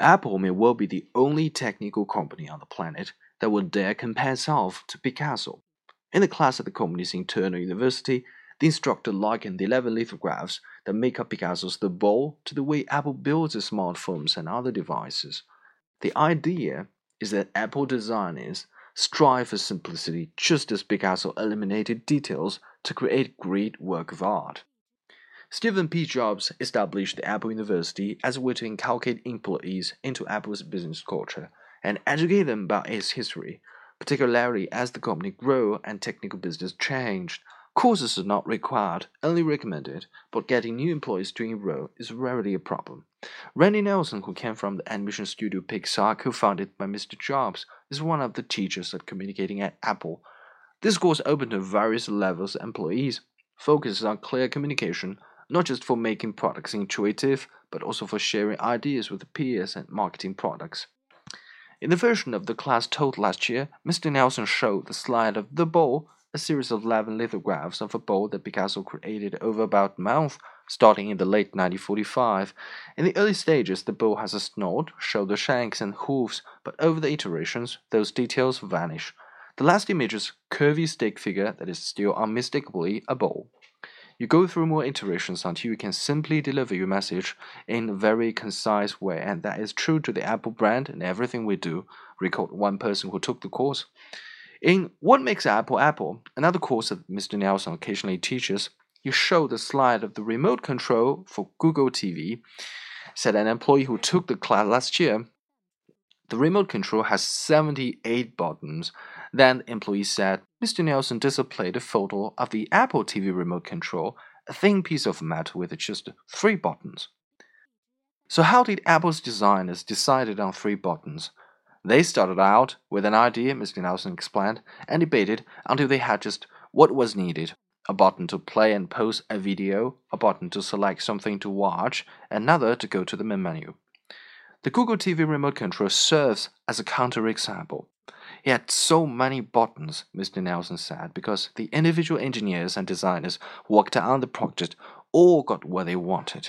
Apple may well be the only technical company on the planet that would dare compare itself to Picasso. In the class at the company's internal university, the instructor likened the 11 lithographs that make up Picasso's The Bull to the way Apple builds its smartphones and other devices. The idea is that Apple designers strive for simplicity just as Picasso eliminated details to create great work of art. Steven P. Jobs established the Apple University as a way to inculcate employees into Apple's business culture and educate them about its history, particularly as the company grew and technical business changed. Courses are not required, only recommended, but getting new employees to enroll is rarely a problem. Randy Nelson, who came from the animation studio Pixar, co-founded by Mr. Jobs, is one of the teachers at communicating at Apple. This course open to various levels of employees, focuses on clear communication, not just for making products intuitive, but also for sharing ideas with peers and marketing products. In the version of the class taught last year, Mr. Nelson showed the slide of the ball a series of 11 lithographs of a bowl that Picasso created over about a month, starting in the late 1945. In the early stages, the bowl has a snout, shoulder shanks, and hooves, but over the iterations, those details vanish. The last image is a curvy stick figure that is still unmistakably a bowl. You go through more iterations until you can simply deliver your message in a very concise way, and that is true to the Apple brand and everything we do, recalled one person who took the course. In What Makes Apple Apple, another course that Mr. Nelson occasionally teaches, you show the slide of the remote control for Google TV. Said an employee who took the class last year. The remote control has 78 buttons. Then the employee said, Mr. Nelson displayed a photo of the Apple TV remote control, a thin piece of metal with just three buttons. So how did Apple's designers decide on three buttons? They started out with an idea, Mr. Nelson explained, and debated until they had just what was needed a button to play and pause a video, a button to select something to watch, another to go to the main menu. The Google TV remote control serves as a counterexample. It had so many buttons, Mr. Nelson said, because the individual engineers and designers worked on the project all got what they wanted.